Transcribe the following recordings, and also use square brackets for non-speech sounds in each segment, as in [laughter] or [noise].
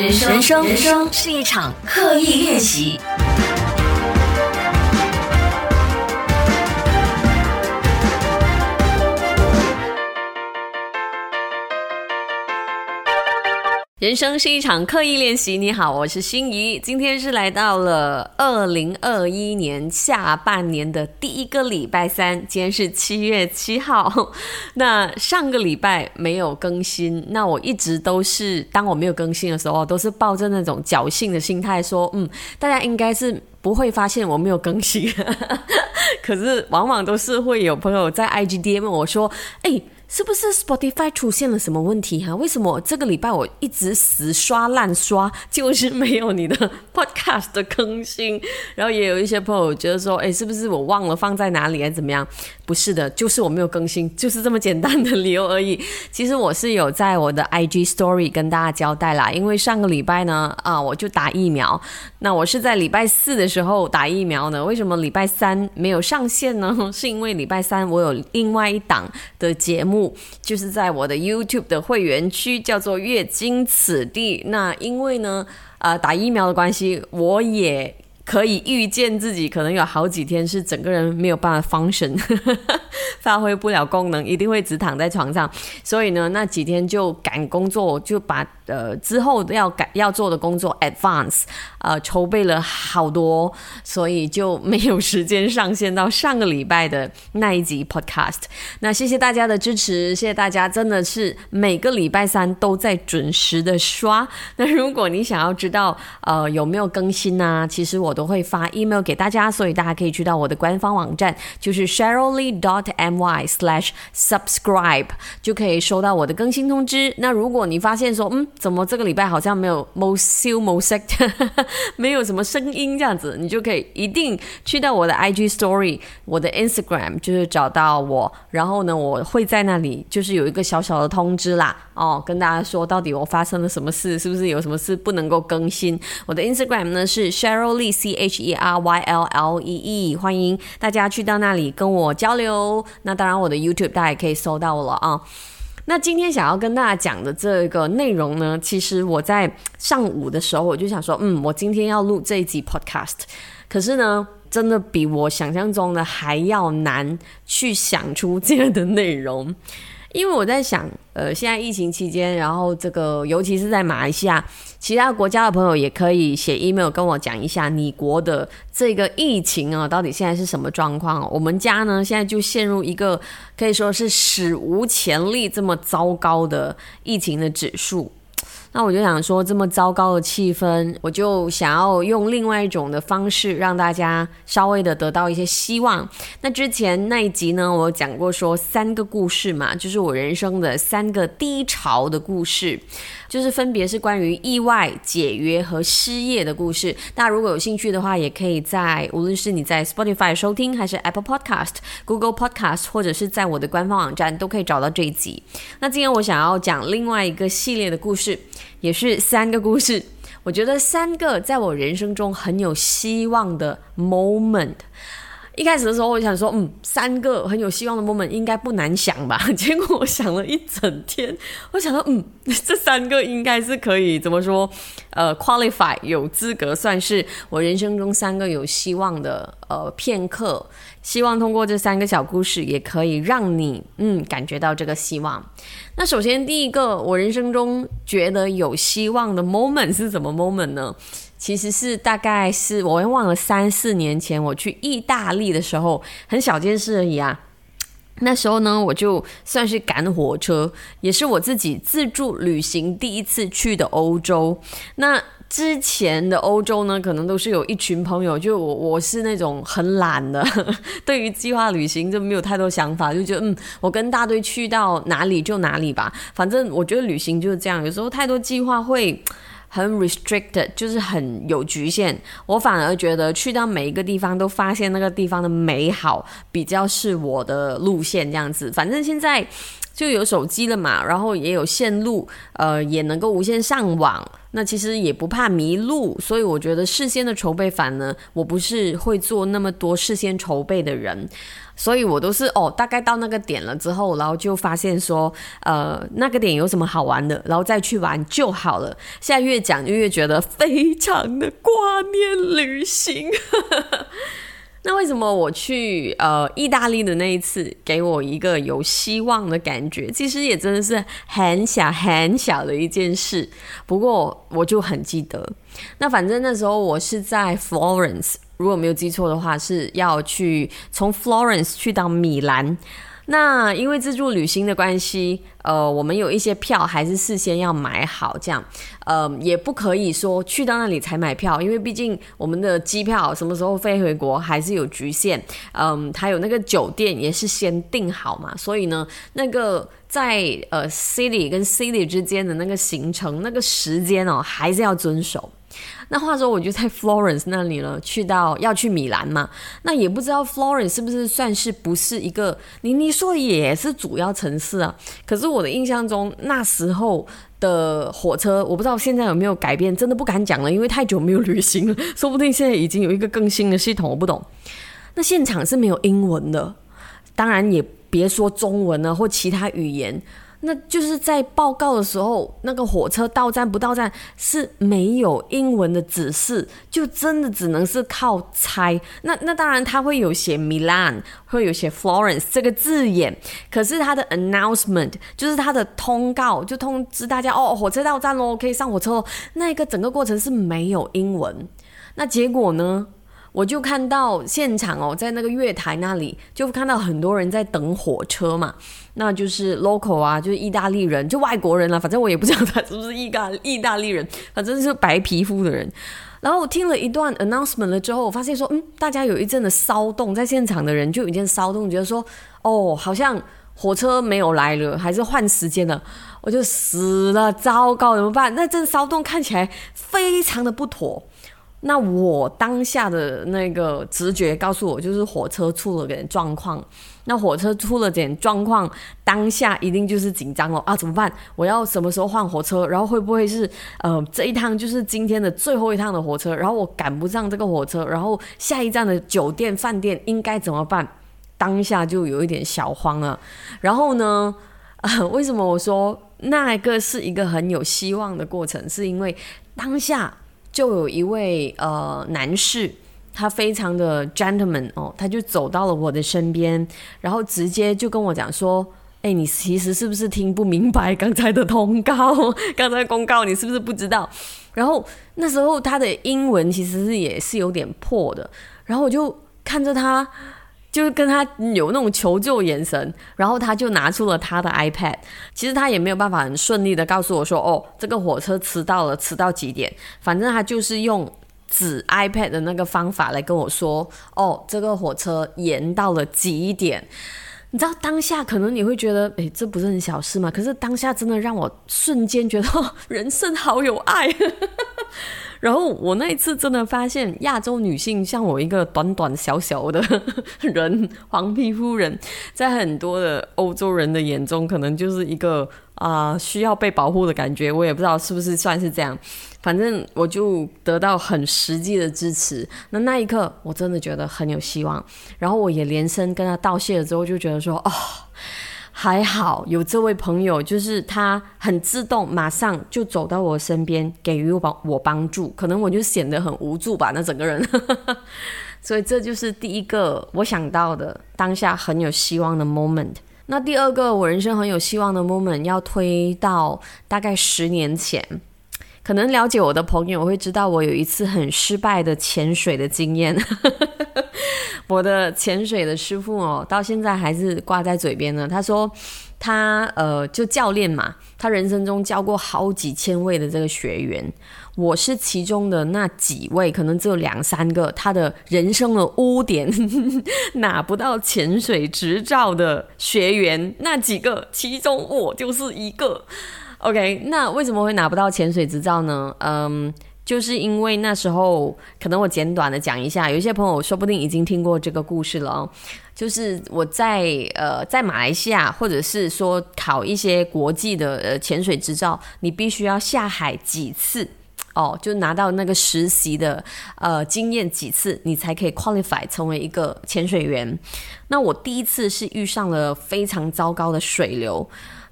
人生，人生，是一场刻意练习。人生是一场刻意练习。你好，我是心怡。今天是来到了二零二一年下半年的第一个礼拜三，今天是七月七号。那上个礼拜没有更新，那我一直都是当我没有更新的时候，都是抱着那种侥幸的心态说，嗯，大家应该是不会发现我没有更新。可是往往都是会有朋友在 IGD 问我说，哎。是不是 Spotify 出现了什么问题哈？为什么这个礼拜我一直死刷烂刷，就是没有你的 [laughs] Podcast 的更新？然后也有一些朋友觉得说，哎，是不是我忘了放在哪里，还怎么样？不是的，就是我没有更新，就是这么简单的理由而已。其实我是有在我的 IG Story 跟大家交代啦，因为上个礼拜呢，啊，我就打疫苗。那我是在礼拜四的时候打疫苗呢，为什么礼拜三没有上线呢？[laughs] 是因为礼拜三我有另外一档的节目。就是在我的 YouTube 的会员区，叫做“月经此地”。那因为呢，呃，打疫苗的关系，我也可以预见自己可能有好几天是整个人没有办法 function，[laughs] 发挥不了功能，一定会只躺在床上。所以呢，那几天就赶工作，就把。呃，之后要改要做的工作，advance，呃，筹备了好多，所以就没有时间上线到上个礼拜的那一集 podcast。那谢谢大家的支持，谢谢大家，真的是每个礼拜三都在准时的刷。那如果你想要知道呃有没有更新呢？其实我都会发 email 给大家，所以大家可以去到我的官方网站，就是 sherylly dot my slash subscribe，就可以收到我的更新通知。那如果你发现说，嗯。怎么这个礼拜好像没有 most [laughs] most 没有什么声音这样子，你就可以一定去到我的 IG Story，我的 Instagram 就是找到我，然后呢，我会在那里就是有一个小小的通知啦，哦，跟大家说到底我发生了什么事，是不是有什么事不能够更新？我的 Instagram 呢是 Cheryl Lee C H E R Y L L E E，欢迎大家去到那里跟我交流。那当然我的 YouTube 大家也可以搜到了啊。那今天想要跟大家讲的这个内容呢，其实我在上午的时候我就想说，嗯，我今天要录这一集 podcast，可是呢，真的比我想象中的还要难去想出这样的内容。因为我在想，呃，现在疫情期间，然后这个尤其是在马来西亚，其他国家的朋友也可以写 email 跟我讲一下你国的这个疫情啊，到底现在是什么状况？我们家呢，现在就陷入一个可以说是史无前例这么糟糕的疫情的指数。那我就想说，这么糟糕的气氛，我就想要用另外一种的方式，让大家稍微的得到一些希望。那之前那一集呢，我讲过说三个故事嘛，就是我人生的三个低潮的故事，就是分别是关于意外、解约和失业的故事。大家如果有兴趣的话，也可以在无论是你在 Spotify 收听，还是 Apple Podcast、Google Podcast，或者是在我的官方网站，都可以找到这一集。那今天我想要讲另外一个系列的故事。也是三个故事，我觉得三个在我人生中很有希望的 moment。一开始的时候，我想说，嗯，三个很有希望的 moment 应该不难想吧？[laughs] 结果我想了一整天，我想到，嗯，这三个应该是可以怎么说？呃，qualify 有资格算是我人生中三个有希望的呃片刻。希望通过这三个小故事，也可以让你嗯感觉到这个希望。那首先第一个，我人生中觉得有希望的 moment 是什么 moment 呢？其实是大概是我忘了三四年前我去意大利的时候，很小件事而已啊。那时候呢，我就算是赶火车，也是我自己自助旅行第一次去的欧洲。那之前的欧洲呢，可能都是有一群朋友，就我我是那种很懒的，[laughs] 对于计划旅行就没有太多想法，就觉得嗯，我跟大队去到哪里就哪里吧，反正我觉得旅行就是这样，有时候太多计划会很 restricted，就是很有局限。我反而觉得去到每一个地方都发现那个地方的美好，比较是我的路线这样子。反正现在。就有手机了嘛，然后也有线路，呃，也能够无线上网，那其实也不怕迷路，所以我觉得事先的筹备反呢，我不是会做那么多事先筹备的人。所以我都是哦，大概到那个点了之后，然后就发现说，呃，那个点有什么好玩的，然后再去玩就好了。现在越讲就越觉得非常的挂念旅行。那为什么我去呃意大利的那一次给我一个有希望的感觉？其实也真的是很小很小的一件事，不过我就很记得。那反正那时候我是在 Florence，如果没有记错的话，是要去从 Florence 去到米兰。那因为自助旅行的关系，呃，我们有一些票还是事先要买好，这样，呃，也不可以说去到那里才买票，因为毕竟我们的机票什么时候飞回国还是有局限，嗯，还有那个酒店也是先订好嘛，所以呢，那个在呃 city 跟 city 之间的那个行程那个时间哦，还是要遵守。那话说，我就在 Florence 那里了，去到要去米兰嘛，那也不知道 Florence 是不是算是不是一个，你你说也是主要城市啊？可是我的印象中，那时候的火车，我不知道现在有没有改变，真的不敢讲了，因为太久没有旅行了，[laughs] 说不定现在已经有一个更新的系统，我不懂。那现场是没有英文的，当然也别说中文了或其他语言。那就是在报告的时候，那个火车到站不到站是没有英文的指示，就真的只能是靠猜。那那当然，他会有写 Milan，会有写 Florence 这个字眼，可是他的 announcement 就是他的通告，就通知大家哦，火车到站喽，可以上火车喽。那个整个过程是没有英文。那结果呢？我就看到现场哦，在那个月台那里，就看到很多人在等火车嘛。那就是 local 啊，就是意大利人，就外国人了。反正我也不知道他是不是意大意大利人，反正是白皮肤的人。然后我听了一段 announcement 了之后，我发现说，嗯，大家有一阵的骚动，在现场的人就有一阵骚动，觉得说，哦，好像火车没有来了，还是换时间了，我就死了，糟糕，怎么办？那阵骚动看起来非常的不妥。那我当下的那个直觉告诉我，就是火车出了点状况。那火车出了点状况，当下一定就是紧张了啊！怎么办？我要什么时候换火车？然后会不会是呃这一趟就是今天的最后一趟的火车？然后我赶不上这个火车，然后下一站的酒店饭店应该怎么办？当下就有一点小慌了。然后呢，为什么我说那个是一个很有希望的过程？是因为当下。就有一位呃男士，他非常的 gentleman 哦，他就走到了我的身边，然后直接就跟我讲说：“哎，你其实是不是听不明白刚才的通告？[laughs] 刚才公告你是不是不知道？”然后那时候他的英文其实是也是有点破的，然后我就看着他。就是跟他有那种求救眼神，然后他就拿出了他的 iPad。其实他也没有办法很顺利的告诉我说：“哦，这个火车迟到了，迟到几点？”反正他就是用指 iPad 的那个方法来跟我说：“哦，这个火车延到了几点？”你知道当下可能你会觉得，诶，这不是很小事吗？可是当下真的让我瞬间觉得人生好有爱。然后我那一次真的发现，亚洲女性像我一个短短小小的 [laughs] 人，黄皮肤人，在很多的欧洲人的眼中，可能就是一个啊需要被保护的感觉。我也不知道是不是算是这样，反正我就得到很实际的支持。那那一刻，我真的觉得很有希望。然后我也连声跟他道谢了之后，就觉得说，哦。还好有这位朋友，就是他很自动，马上就走到我身边，给予我帮我帮助。可能我就显得很无助吧，那整个人。[laughs] 所以这就是第一个我想到的当下很有希望的 moment。那第二个我人生很有希望的 moment，要推到大概十年前。可能了解我的朋友会知道，我有一次很失败的潜水的经验。我的潜水的师傅哦，到现在还是挂在嘴边呢。他说，他呃，就教练嘛，他人生中教过好几千位的这个学员，我是其中的那几位，可能只有两三个，他的人生的污点 [laughs] 拿不到潜水执照的学员，那几个，其中我就是一个。OK，那为什么会拿不到潜水执照呢？嗯，就是因为那时候，可能我简短的讲一下，有一些朋友说不定已经听过这个故事了。就是我在呃在马来西亚，或者是说考一些国际的呃潜水执照，你必须要下海几次。哦，就拿到那个实习的呃经验几次，你才可以 qualify 成为一个潜水员。那我第一次是遇上了非常糟糕的水流。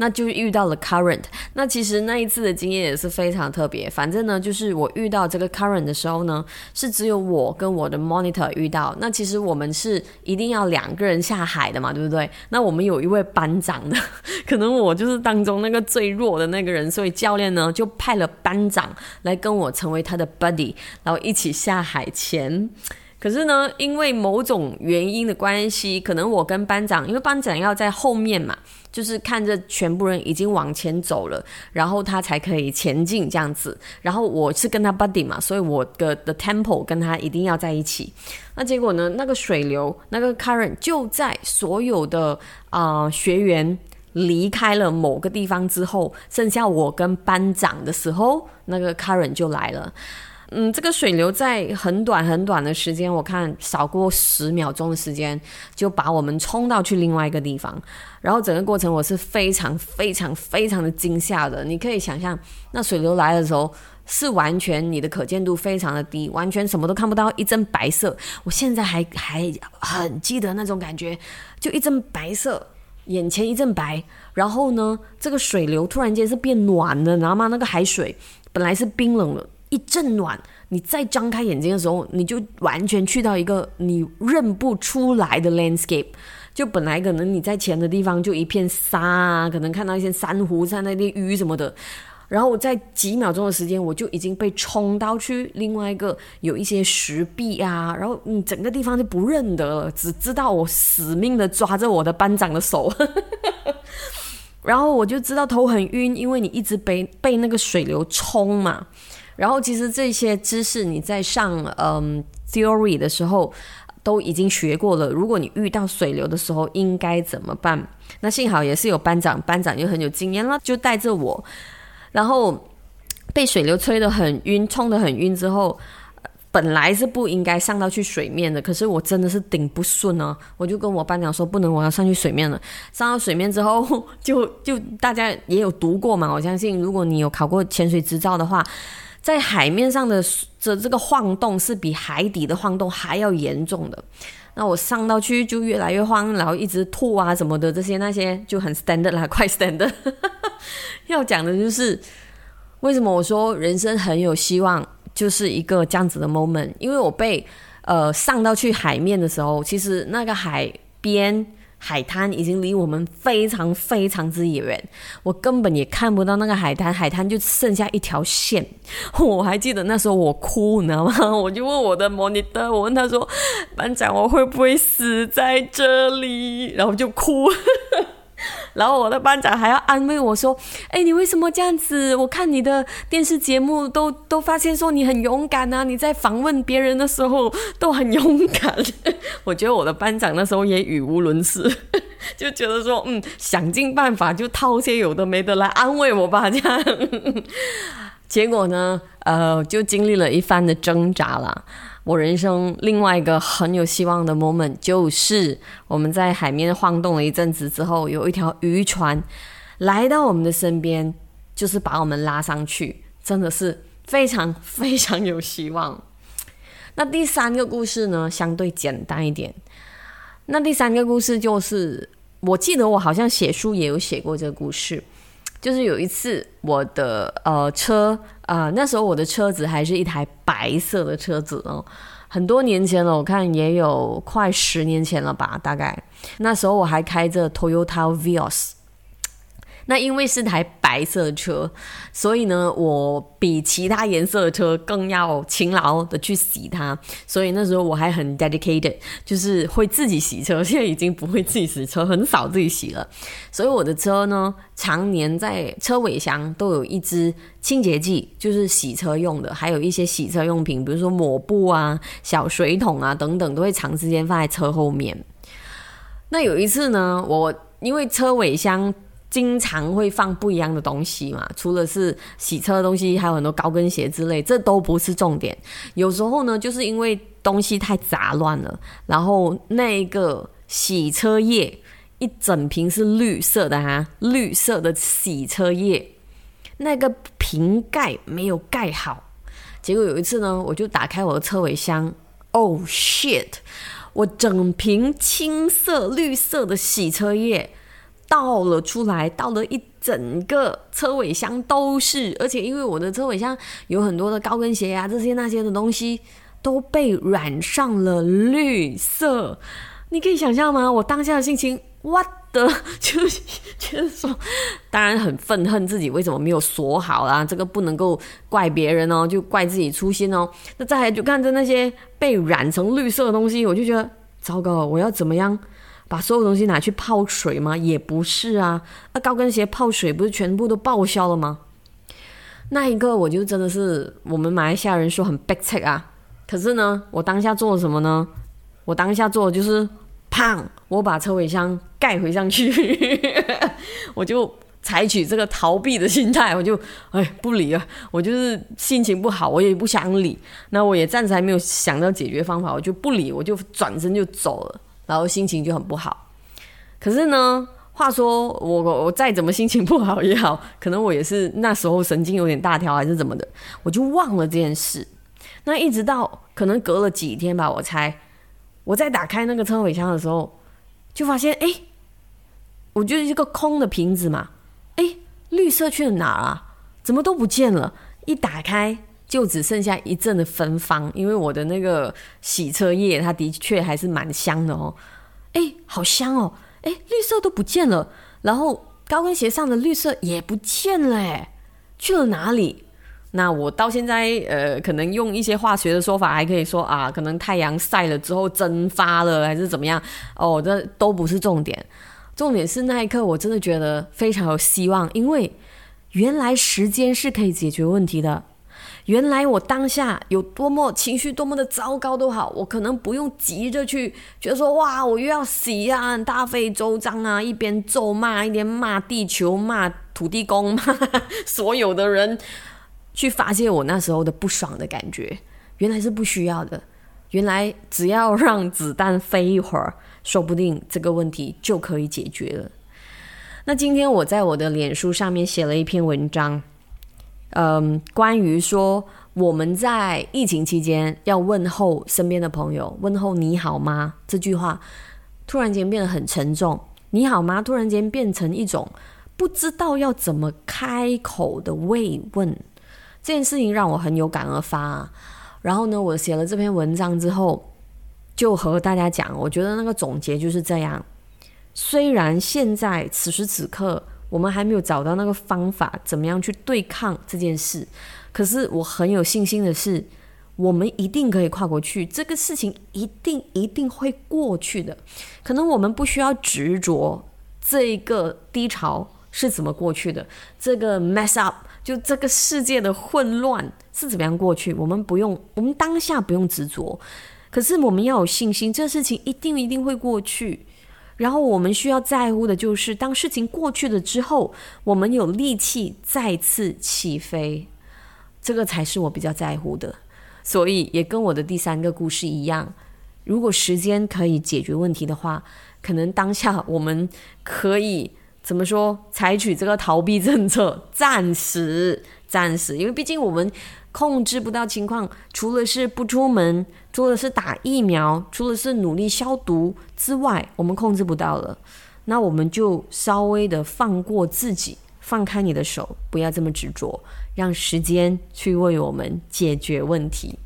那就遇到了 current，那其实那一次的经验也是非常特别。反正呢，就是我遇到这个 current 的时候呢，是只有我跟我的 monitor 遇到。那其实我们是一定要两个人下海的嘛，对不对？那我们有一位班长的，[laughs] 可能我就是当中那个最弱的那个人，所以教练呢就派了班长来跟我成为他的 buddy，然后一起下海前。可是呢，因为某种原因的关系，可能我跟班长，因为班长要在后面嘛，就是看着全部人已经往前走了，然后他才可以前进这样子。然后我是跟他 buddy 嘛，所以我的的 tempo 跟他一定要在一起。那结果呢，那个水流，那个 current 就在所有的啊学员离开了某个地方之后，剩下我跟班长的时候，那个 current 就来了。嗯，这个水流在很短很短的时间，我看少过十秒钟的时间，就把我们冲到去另外一个地方。然后整个过程我是非常非常非常的惊吓的。你可以想象，那水流来的时候是完全你的可见度非常的低，完全什么都看不到，一阵白色。我现在还还很记得那种感觉，就一阵白色，眼前一阵白。然后呢，这个水流突然间是变暖的，你知道吗？那个海水本来是冰冷的。一阵暖，你再张开眼睛的时候，你就完全去到一个你认不出来的 landscape。就本来可能你在前的地方就一片沙啊，可能看到一些珊瑚、在那些鱼什么的，然后我在几秒钟的时间，我就已经被冲到去另外一个有一些石壁啊，然后你整个地方就不认得了，只知道我死命的抓着我的班长的手，[laughs] 然后我就知道头很晕，因为你一直被被那个水流冲嘛。然后其实这些知识你在上嗯 theory 的时候都已经学过了。如果你遇到水流的时候应该怎么办？那幸好也是有班长，班长又很有经验了，就带着我。然后被水流吹得很晕，冲得很晕之后，本来是不应该上到去水面的，可是我真的是顶不顺啊！我就跟我班长说不能，我要上去水面了。上到水面之后，就就大家也有读过嘛，我相信如果你有考过潜水执照的话。在海面上的这这个晃动是比海底的晃动还要严重的。那我上到去就越来越慌，然后一直吐啊什么的，这些那些就很 standard 啦，[laughs] 快 standard。[laughs] 要讲的就是为什么我说人生很有希望，就是一个这样子的 moment。因为我被呃上到去海面的时候，其实那个海边。海滩已经离我们非常非常之远，我根本也看不到那个海滩，海滩就剩下一条线。[laughs] 我还记得那时候我哭，你知道吗？[laughs] 我就问我的 monitor，我问他说：“班长，我会不会死在这里？”然后就哭。然后我的班长还要安慰我说：“哎，你为什么这样子？我看你的电视节目都都发现说你很勇敢啊！你在访问别人的时候都很勇敢。” [laughs] 我觉得我的班长那时候也语无伦次，就觉得说：“嗯，想尽办法就掏些有的没的来安慰我吧。”这样，[laughs] 结果呢，呃，就经历了一番的挣扎了。我人生另外一个很有希望的 moment，就是我们在海面晃动了一阵子之后，有一条渔船来到我们的身边，就是把我们拉上去，真的是非常非常有希望。那第三个故事呢，相对简单一点。那第三个故事就是，我记得我好像写书也有写过这个故事。就是有一次，我的呃车啊，那时候我的车子还是一台白色的车子哦，很多年前了，我看也有快十年前了吧，大概那时候我还开着 Toyota Vios。那因为是台白色车，所以呢，我比其他颜色的车更要勤劳的去洗它。所以那时候我还很 dedicated，就是会自己洗车。现在已经不会自己洗车，很少自己洗了。所以我的车呢，常年在车尾箱都有一支清洁剂，就是洗车用的，还有一些洗车用品，比如说抹布啊、小水桶啊等等，都会长时间放在车后面。那有一次呢，我因为车尾箱。经常会放不一样的东西嘛，除了是洗车的东西，还有很多高跟鞋之类，这都不是重点。有时候呢，就是因为东西太杂乱了，然后那个洗车液一整瓶是绿色的哈，绿色的洗车液，那个瓶盖没有盖好，结果有一次呢，我就打开我的车尾箱，Oh shit！我整瓶青色、绿色的洗车液倒了出来，倒了一整个车尾箱都是，而且因为我的车尾箱有很多的高跟鞋啊，这些那些的东西都被染上了绿色。你可以想象吗？我当下的心情，what 的，[laughs] 就是就是说，当然很愤恨自己为什么没有锁好啦，这个不能够怪别人哦，就怪自己粗心哦。那再来就看着那些被染成绿色的东西，我就觉得糟糕，我要怎么样把所有东西拿去泡水吗？也不是啊，那高跟鞋泡水不是全部都报销了吗？那一个我就真的是我们马来西亚人说很 big check 啊，可是呢，我当下做了什么呢？我当下做的就是。胖，我把车尾箱盖回上去，[laughs] 我就采取这个逃避的心态，我就哎不理了，我就是心情不好，我也不想理，那我也暂时还没有想到解决方法，我就不理，我就转身就走了，然后心情就很不好。可是呢，话说我我再怎么心情不好也好，可能我也是那时候神经有点大条还是怎么的，我就忘了这件事。那一直到可能隔了几天吧，我猜。我在打开那个车尾箱的时候，就发现，哎，我就是一个空的瓶子嘛，哎，绿色去了哪啊？怎么都不见了？一打开就只剩下一阵的芬芳，因为我的那个洗车液，它的确还是蛮香的哦。哎，好香哦！哎，绿色都不见了，然后高跟鞋上的绿色也不见了，哎，去了哪里？那我到现在，呃，可能用一些化学的说法，还可以说啊，可能太阳晒了之后蒸发了，还是怎么样？哦，这都不是重点，重点是那一刻我真的觉得非常有希望，因为原来时间是可以解决问题的。原来我当下有多么情绪多么的糟糕都好，我可能不用急着去觉得说哇，我又要洗啊，大费周章啊，一边咒骂一边骂地球、[laughs] 骂土地公、骂所有的人。去发泄我那时候的不爽的感觉，原来是不需要的。原来只要让子弹飞一会儿，说不定这个问题就可以解决了。那今天我在我的脸书上面写了一篇文章，嗯，关于说我们在疫情期间要问候身边的朋友，问候你好吗这句话，突然间变得很沉重。你好吗？突然间变成一种不知道要怎么开口的慰问。这件事情让我很有感而发，然后呢，我写了这篇文章之后，就和大家讲，我觉得那个总结就是这样。虽然现在此时此刻我们还没有找到那个方法，怎么样去对抗这件事，可是我很有信心的是，我们一定可以跨过去，这个事情一定一定会过去的。可能我们不需要执着这个低潮是怎么过去的，这个 mess up。就这个世界的混乱是怎么样过去？我们不用，我们当下不用执着，可是我们要有信心，这事情一定一定会过去。然后我们需要在乎的就是，当事情过去了之后，我们有力气再次起飞，这个才是我比较在乎的。所以也跟我的第三个故事一样，如果时间可以解决问题的话，可能当下我们可以。怎么说？采取这个逃避政策，暂时，暂时，因为毕竟我们控制不到情况，除了是不出门，除了是打疫苗，除了是努力消毒之外，我们控制不到了。那我们就稍微的放过自己，放开你的手，不要这么执着，让时间去为我们解决问题。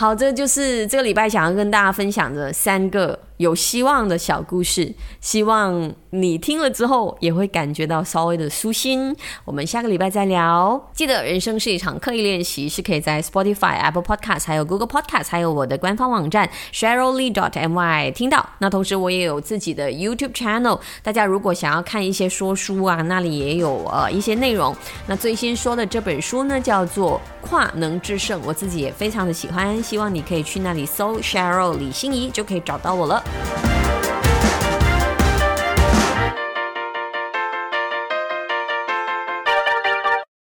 好，这就是这个礼拜想要跟大家分享的三个有希望的小故事，希望你听了之后也会感觉到稍微的舒心。我们下个礼拜再聊。记得人生是一场刻意练习，是可以在 Spotify、Apple Podcast、还有 Google Podcast、还有我的官方网站 Sheryllee dot my 听到。那同时我也有自己的 YouTube channel，大家如果想要看一些说书啊，那里也有呃一些内容。那最新说的这本书呢，叫做《跨能制胜》，我自己也非常的喜欢。希望你可以去那里搜 Cheryl 李欣怡，就可以找到我了。